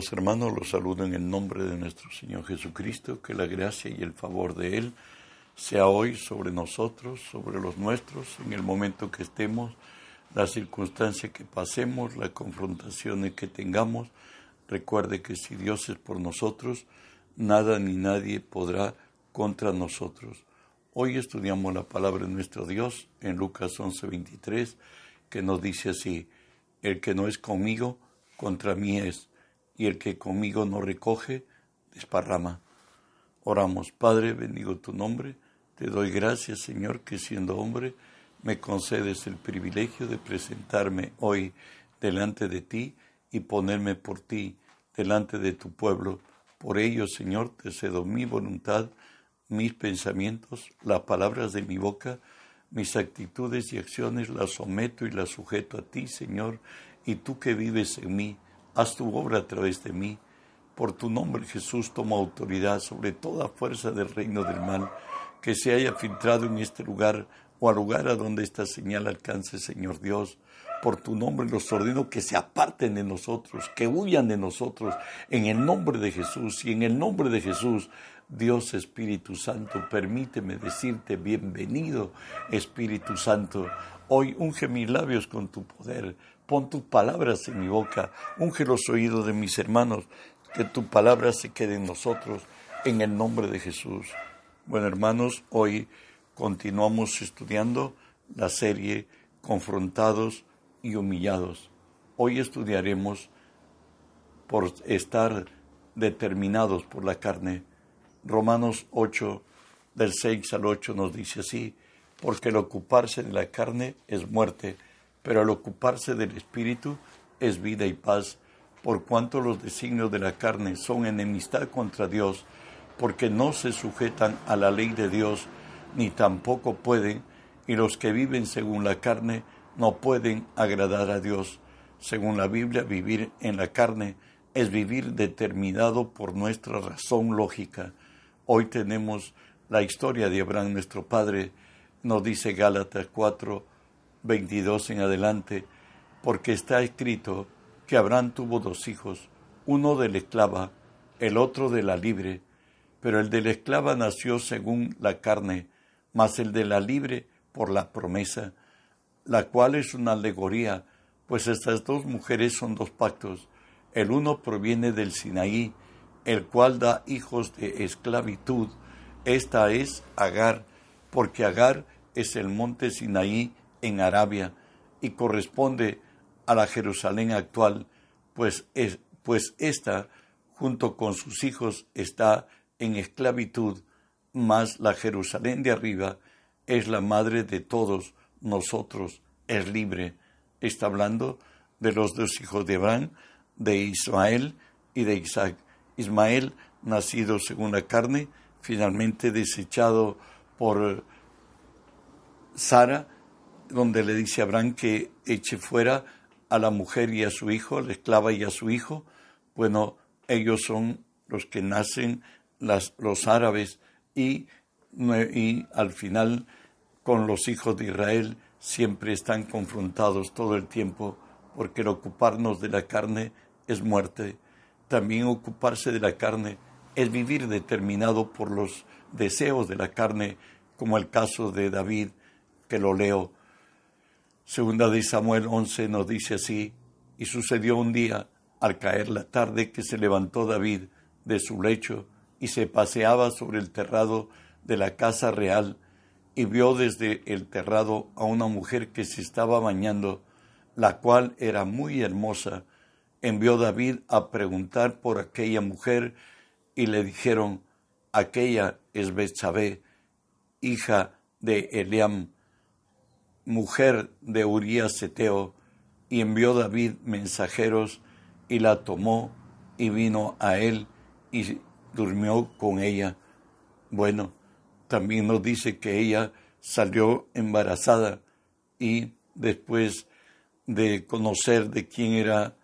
Amados hermanos, los saludo en el nombre de nuestro Señor Jesucristo, que la gracia y el favor de Él sea hoy sobre nosotros, sobre los nuestros, en el momento que estemos, la circunstancia que pasemos, las confrontaciones que tengamos. Recuerde que si Dios es por nosotros, nada ni nadie podrá contra nosotros. Hoy estudiamos la palabra de nuestro Dios en Lucas 11:23, que nos dice así, el que no es conmigo, contra mí es y el que conmigo no recoge, desparrama. Oramos, Padre, bendigo tu nombre, te doy gracias, Señor, que siendo hombre me concedes el privilegio de presentarme hoy delante de ti y ponerme por ti delante de tu pueblo. Por ello, Señor, te cedo mi voluntad, mis pensamientos, las palabras de mi boca, mis actitudes y acciones las someto y las sujeto a ti, Señor, y tú que vives en mí, haz tu obra a través de mí. Por tu nombre, Jesús, toma autoridad sobre toda fuerza del reino del mal que se haya filtrado en este lugar o al lugar a donde esta señal alcance, Señor Dios. Por tu nombre los ordeno que se aparten de nosotros, que huyan de nosotros, en el nombre de Jesús. Y en el nombre de Jesús, Dios Espíritu Santo, permíteme decirte bienvenido, Espíritu Santo. Hoy unge mis labios con tu poder Pon tus palabras en mi boca, unge los oídos de mis hermanos, que tu palabra se quede en nosotros, en el nombre de Jesús. Bueno, hermanos, hoy continuamos estudiando la serie Confrontados y Humillados. Hoy estudiaremos por estar determinados por la carne. Romanos 8, del 6 al 8 nos dice así, porque el ocuparse de la carne es muerte pero al ocuparse del Espíritu es vida y paz, por cuanto los designios de la carne son enemistad contra Dios, porque no se sujetan a la ley de Dios, ni tampoco pueden, y los que viven según la carne no pueden agradar a Dios. Según la Biblia, vivir en la carne es vivir determinado por nuestra razón lógica. Hoy tenemos la historia de Abraham, nuestro padre, nos dice Gálatas 4, 22 en adelante, porque está escrito que Abraham tuvo dos hijos, uno de la esclava, el otro de la libre, pero el de la esclava nació según la carne, mas el de la libre por la promesa, la cual es una alegoría, pues estas dos mujeres son dos pactos. El uno proviene del Sinaí, el cual da hijos de esclavitud. Esta es Agar, porque Agar es el monte Sinaí en Arabia y corresponde a la Jerusalén actual, pues, es, pues esta, junto con sus hijos, está en esclavitud, mas la Jerusalén de arriba es la madre de todos nosotros, es libre. Está hablando de los dos hijos de Abraham, de Ismael y de Isaac. Ismael, nacido según la carne, finalmente desechado por Sara, donde le dice a Abraham que eche fuera a la mujer y a su hijo, la esclava y a su hijo. Bueno, ellos son los que nacen los árabes y, y al final con los hijos de Israel siempre están confrontados todo el tiempo porque el ocuparnos de la carne es muerte. También ocuparse de la carne es vivir determinado por los deseos de la carne, como el caso de David, que lo leo Segunda de Samuel 11 nos dice así, y sucedió un día, al caer la tarde, que se levantó David de su lecho y se paseaba sobre el terrado de la casa real y vio desde el terrado a una mujer que se estaba bañando, la cual era muy hermosa. Envió David a preguntar por aquella mujer y le dijeron, aquella es Betsabé, hija de Eliam, mujer de Urías Eteo, y envió David mensajeros y la tomó y vino a él y durmió con ella. Bueno, también nos dice que ella salió embarazada y después de conocer de quién era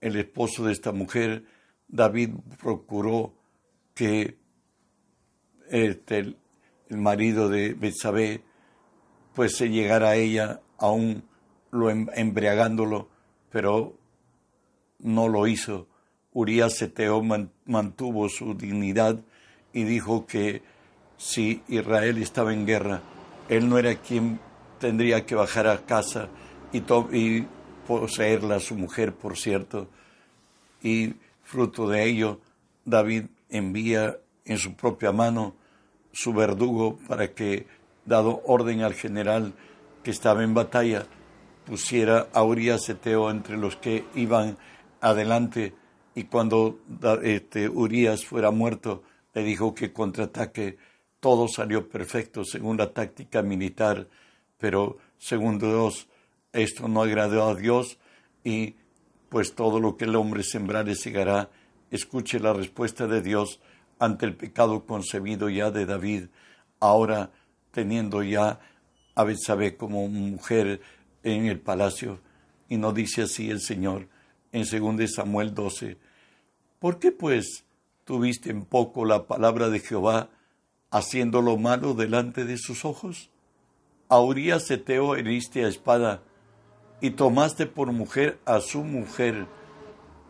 el esposo de esta mujer, David procuró que este, el, marido de Betsabé pues se llegara a ella aún lo em, embriagándolo, pero no lo hizo Urias Seteo mantuvo su dignidad y dijo que si Israel estaba en guerra, él no era quien tendría que bajar a casa y, poseerla su mujer, por cierto. Y fruto de ello, David envía en su propia mano su verdugo para que, dado orden al general que estaba en batalla, pusiera a Urias Eteo entre los que iban adelante y cuando este, Urias fuera muerto, le dijo que contraataque. Todo salió perfecto según la táctica militar, pero según Dios, esto no agradó a Dios y pues todo lo que el hombre sembrare segará. Escuche la respuesta de Dios ante el pecado concebido ya de David, ahora teniendo ya a Betsabé como mujer en el palacio. Y no dice así el Señor en 2 Samuel 12. ¿Por qué pues tuviste en poco la palabra de Jehová, haciendo lo malo delante de sus ojos? A Urias Eteo heriste a espada, y tomaste por mujer a su mujer,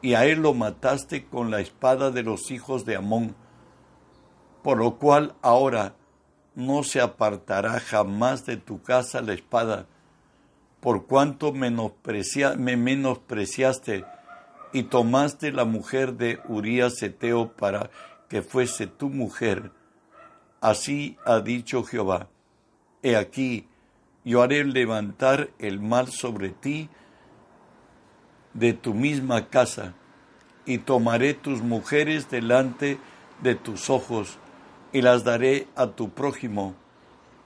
y a él lo mataste con la espada de los hijos de Amón, por lo cual ahora no se apartará jamás de tu casa la espada, por cuanto me menospreciaste y tomaste la mujer de Urías Eteo para que fuese tu mujer. Así ha dicho Jehová, he aquí, yo haré levantar el mal sobre ti de tu misma casa, y tomaré tus mujeres delante de tus ojos, y las daré a tu prójimo,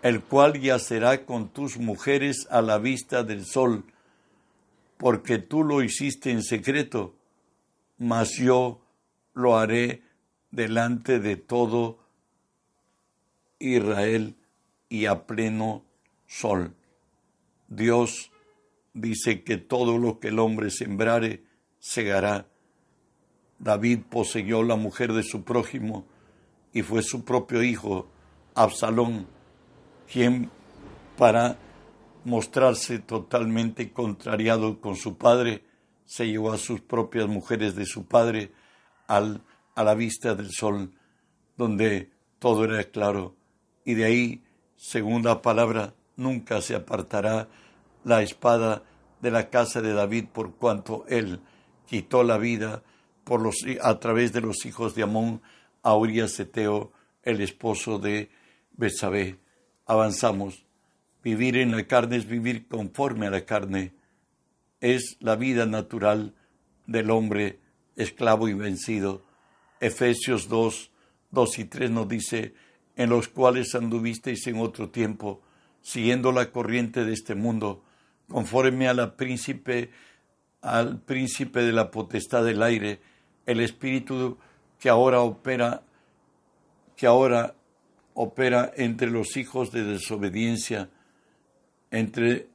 el cual yacerá con tus mujeres a la vista del sol, porque tú lo hiciste en secreto, mas yo lo haré delante de todo Israel y a pleno sol. Dios dice que todo lo que el hombre sembrare, segará. David poseyó la mujer de su prójimo y fue su propio hijo, Absalón, quien para mostrarse totalmente contrariado con su padre, se llevó a sus propias mujeres de su padre al, a la vista del sol, donde todo era claro, y de ahí, según la palabra, nunca se apartará la espada de la casa de David por cuanto él quitó la vida por los, a través de los hijos de Amón a Urias el esposo de Betsabé. Avanzamos. Vivir en la carne es vivir conforme a la carne. Es la vida natural del hombre esclavo y vencido. Efesios 2, 2 y 3 nos dice, en los cuales anduvisteis en otro tiempo, siguiendo la corriente de este mundo, conforme a la príncipe, al príncipe de la potestad del aire, el espíritu que ahora opera, que ahora opera entre los hijos de desobediencia, entre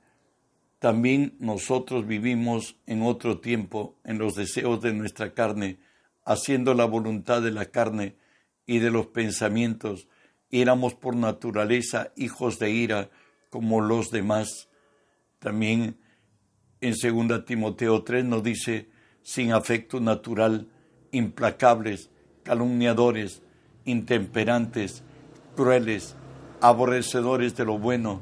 también nosotros vivimos en otro tiempo en los deseos de nuestra carne, haciendo la voluntad de la carne y de los pensamientos, éramos por naturaleza hijos de ira como los demás. También en 2 Timoteo 3 nos dice, sin afecto natural, implacables, calumniadores, intemperantes, crueles, aborrecedores de lo bueno,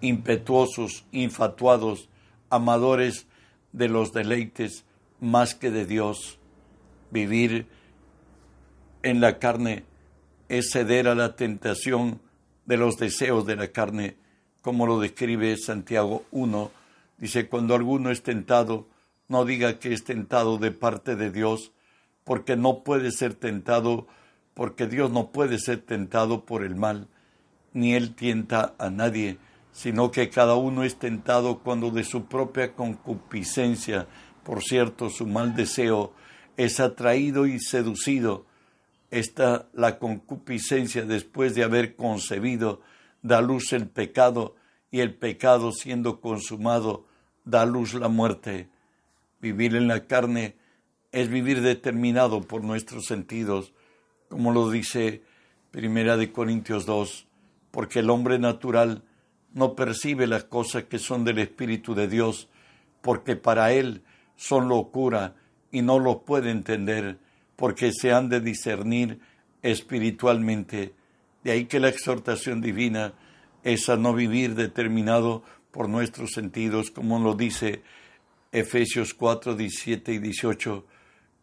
impetuosos, infatuados, amadores de los deleites más que de Dios. Vivir en la carne es ceder a la tentación de los deseos de la carne, como lo describe Santiago 1. Dice, cuando alguno es tentado, no diga que es tentado de parte de Dios, porque no puede ser tentado, porque Dios no puede ser tentado por el mal, ni Él tienta a nadie, sino que cada uno es tentado cuando de su propia concupiscencia, por cierto, su mal deseo, es atraído y seducido. Esta la concupiscencia después de haber concebido da luz el pecado y el pecado siendo consumado da luz la muerte. Vivir en la carne es vivir determinado por nuestros sentidos, como lo dice Primera de Corintios 2, porque el hombre natural no percibe las cosas que son del Espíritu de Dios, porque para él son locura y no lo puede entender porque se han de discernir espiritualmente. De ahí que la exhortación divina es a no vivir determinado por nuestros sentidos, como lo dice Efesios 4, 17 y 18.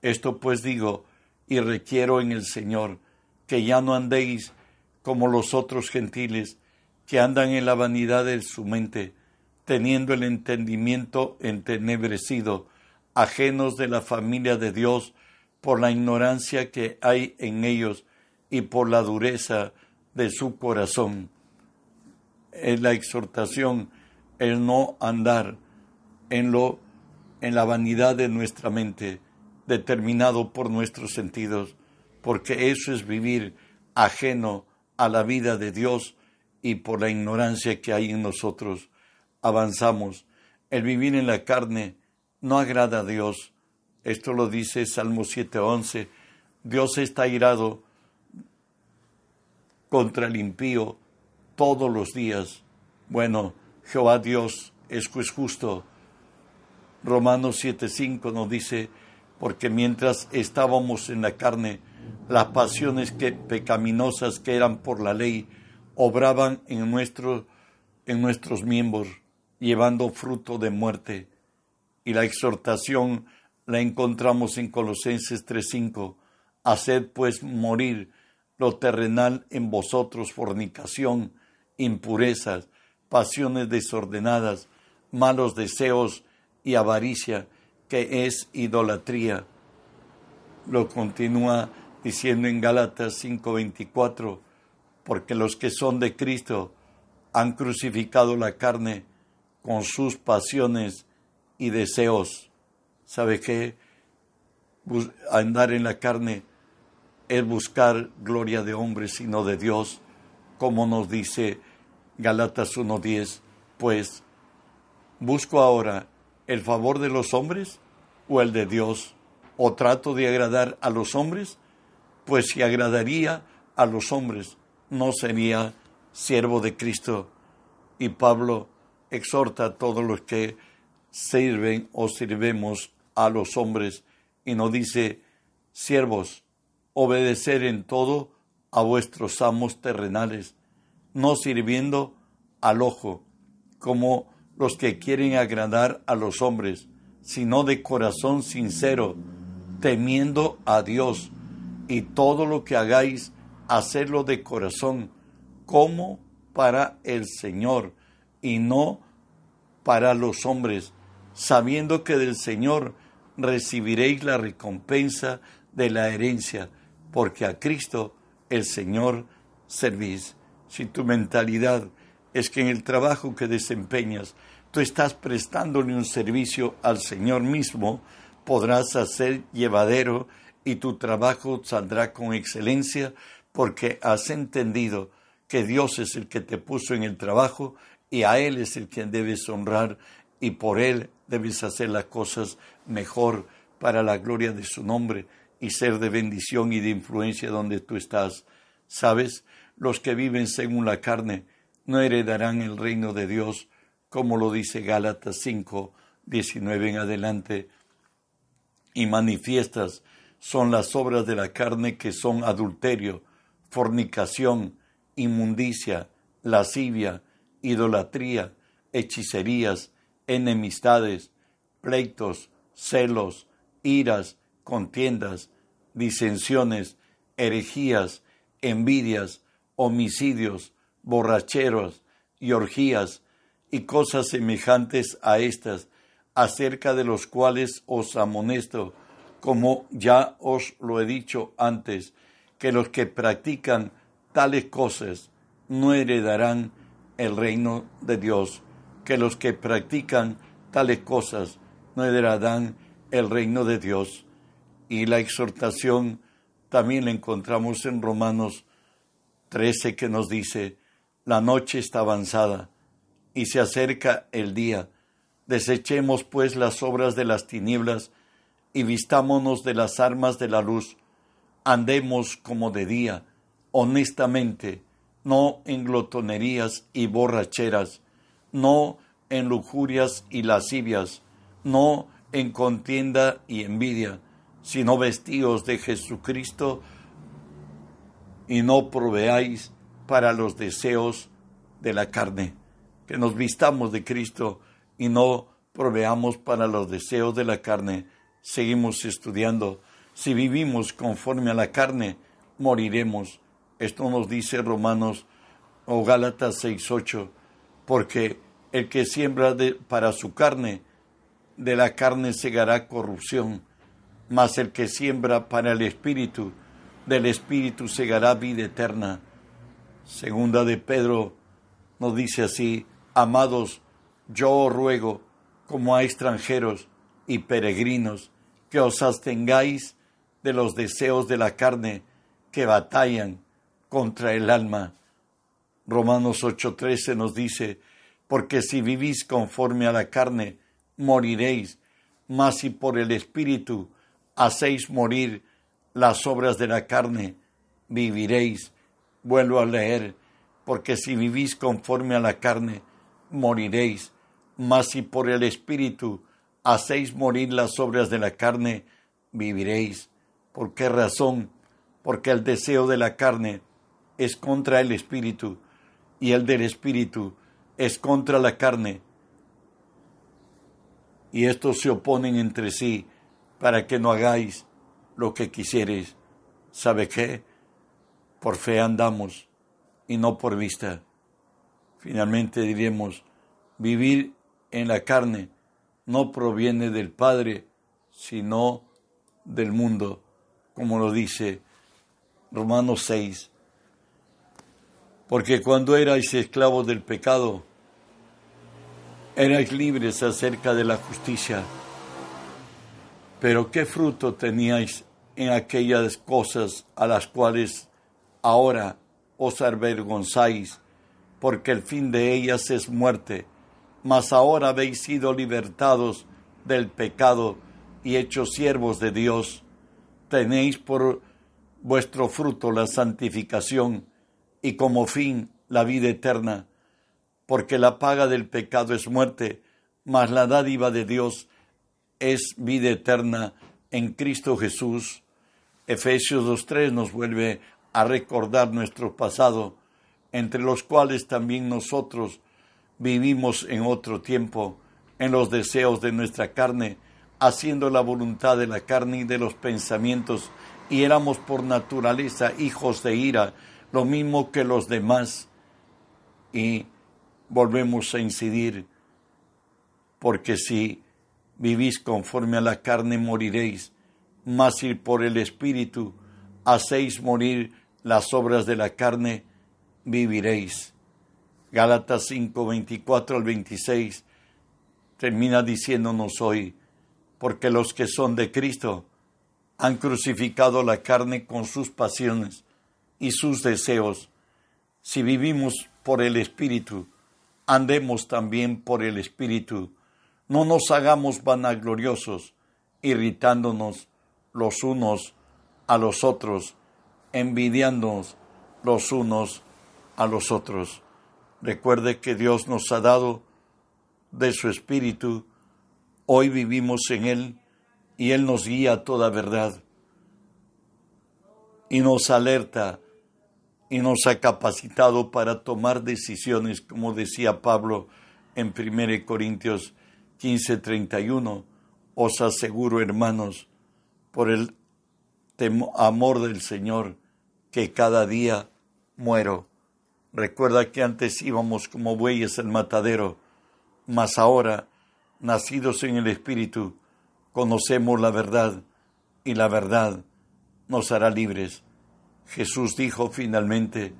Esto pues digo y requiero en el Señor que ya no andéis como los otros gentiles que andan en la vanidad de su mente, teniendo el entendimiento entenebrecido, ajenos de la familia de Dios por la ignorancia que hay en ellos y por la dureza de su corazón. Es la exhortación el no andar en lo en la vanidad de nuestra mente, determinado por nuestros sentidos, porque eso es vivir ajeno a la vida de Dios y por la ignorancia que hay en nosotros. Avanzamos. El vivir en la carne no agrada a Dios. Esto lo dice Salmo 7:11. Dios está irado contra el impío todos los días. Bueno, Jehová Dios es justo. Romanos 7:5 nos dice, porque mientras estábamos en la carne, las pasiones que, pecaminosas que eran por la ley obraban en, en nuestros miembros, llevando fruto de muerte. Y la exhortación la encontramos en Colosenses 3:5. Haced pues morir lo terrenal en vosotros, fornicación, impurezas, pasiones desordenadas, malos deseos y avaricia, que es idolatría. Lo continúa diciendo en Gálatas 5:24, porque los que son de Cristo han crucificado la carne con sus pasiones y deseos. ¿Sabe qué? Andar en la carne es buscar gloria de hombres, sino de Dios, como nos dice Galatas 1.10, pues, ¿busco ahora el favor de los hombres o el de Dios? ¿O trato de agradar a los hombres? Pues si agradaría a los hombres, no sería siervo de Cristo. Y Pablo exhorta a todos los que sirven o sirvemos a los hombres y nos dice, siervos, obedecer en todo a vuestros amos terrenales, no sirviendo al ojo, como los que quieren agradar a los hombres, sino de corazón sincero, temiendo a Dios, y todo lo que hagáis, hacerlo de corazón, como para el Señor, y no para los hombres, sabiendo que del Señor recibiréis la recompensa de la herencia, porque a Cristo el Señor servís. Si tu mentalidad es que en el trabajo que desempeñas tú estás prestándole un servicio al Señor mismo, podrás hacer llevadero y tu trabajo saldrá con excelencia porque has entendido que Dios es el que te puso en el trabajo y a Él es el quien debes honrar y por Él debes hacer las cosas mejor para la gloria de su nombre y ser de bendición y de influencia donde tú estás. ¿Sabes? Los que viven según la carne no heredarán el reino de Dios, como lo dice Gálatas 5, 19 en adelante. Y manifiestas son las obras de la carne que son adulterio, fornicación, inmundicia, lascivia, idolatría, hechicerías, enemistades, pleitos, celos, iras, contiendas, disensiones, herejías, envidias, homicidios, borracheros y orgías y cosas semejantes a estas, acerca de los cuales os amonesto, como ya os lo he dicho antes, que los que practican tales cosas no heredarán el reino de Dios, que los que practican tales cosas no heredarán el reino de Dios. Y la exhortación también la encontramos en Romanos 13 que nos dice, la noche está avanzada y se acerca el día. Desechemos pues las obras de las tinieblas y vistámonos de las armas de la luz. Andemos como de día, honestamente, no en glotonerías y borracheras, no en lujurias y lascivias, no en contienda y envidia, sino vestíos de Jesucristo y no proveáis para los deseos de la carne. Que nos vistamos de Cristo y no proveamos para los deseos de la carne. Seguimos estudiando. Si vivimos conforme a la carne, moriremos. Esto nos dice Romanos o Gálatas 6:8, porque el que siembra para su carne, de la carne segará corrupción, mas el que siembra para el espíritu, del espíritu segará vida eterna. Segunda de Pedro nos dice así, amados, yo os ruego, como a extranjeros y peregrinos, que os abstengáis de los deseos de la carne que batallan contra el alma. Romanos 8:13 nos dice, porque si vivís conforme a la carne, moriréis, mas si por el Espíritu hacéis morir las obras de la carne, viviréis. Vuelvo a leer, porque si vivís conforme a la carne, moriréis, mas si por el Espíritu hacéis morir las obras de la carne, viviréis. ¿Por qué razón? Porque el deseo de la carne es contra el Espíritu y el del Espíritu es contra la carne. Y estos se oponen entre sí para que no hagáis lo que quisieres. ¿Sabe qué? Por fe andamos y no por vista. Finalmente diremos, vivir en la carne no proviene del Padre, sino del mundo, como lo dice Romanos 6. Porque cuando erais esclavos del pecado, erais libres acerca de la justicia. Pero ¿qué fruto teníais en aquellas cosas a las cuales ahora os avergonzáis? Porque el fin de ellas es muerte. Mas ahora habéis sido libertados del pecado y hechos siervos de Dios. Tenéis por vuestro fruto la santificación y como fin la vida eterna, porque la paga del pecado es muerte, mas la dádiva de Dios es vida eterna en Cristo Jesús. Efesios 2.3 nos vuelve a recordar nuestro pasado, entre los cuales también nosotros vivimos en otro tiempo, en los deseos de nuestra carne, haciendo la voluntad de la carne y de los pensamientos, y éramos por naturaleza hijos de ira, lo mismo que los demás. Y volvemos a incidir, porque si vivís conforme a la carne moriréis, mas si por el Espíritu hacéis morir las obras de la carne, viviréis. Gálatas 5, 24 al 26 termina diciéndonos hoy, porque los que son de Cristo han crucificado la carne con sus pasiones y sus deseos. Si vivimos por el Espíritu, andemos también por el Espíritu. No nos hagamos vanagloriosos, irritándonos los unos a los otros, envidiándonos los unos a los otros. Recuerde que Dios nos ha dado de su Espíritu, hoy vivimos en Él y Él nos guía a toda verdad y nos alerta y nos ha capacitado para tomar decisiones, como decía Pablo en 1 Corintios 15, 31. Os aseguro, hermanos, por el amor del Señor, que cada día muero. Recuerda que antes íbamos como bueyes al matadero, mas ahora, nacidos en el Espíritu, conocemos la verdad y la verdad nos hará libres. Jesús dijo finalmente,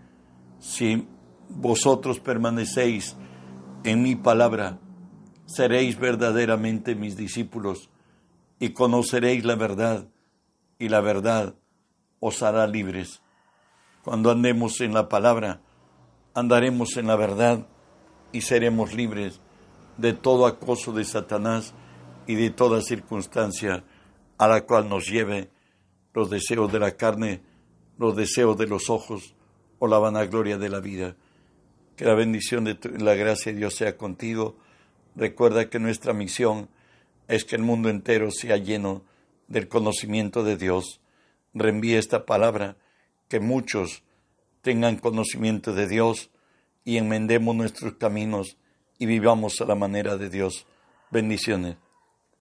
si vosotros permanecéis en mi palabra, seréis verdaderamente mis discípulos y conoceréis la verdad y la verdad os hará libres. Cuando andemos en la palabra, andaremos en la verdad y seremos libres de todo acoso de Satanás y de toda circunstancia a la cual nos lleve los deseos de la carne, los deseos de los ojos o la vanagloria de la vida. Que la bendición de la gracia de Dios sea contigo. Recuerda que nuestra misión es que el mundo entero sea lleno del conocimiento de Dios. Reenvíe esta palabra, que muchos tengan conocimiento de Dios y enmendemos nuestros caminos y vivamos a la manera de Dios. Bendiciones.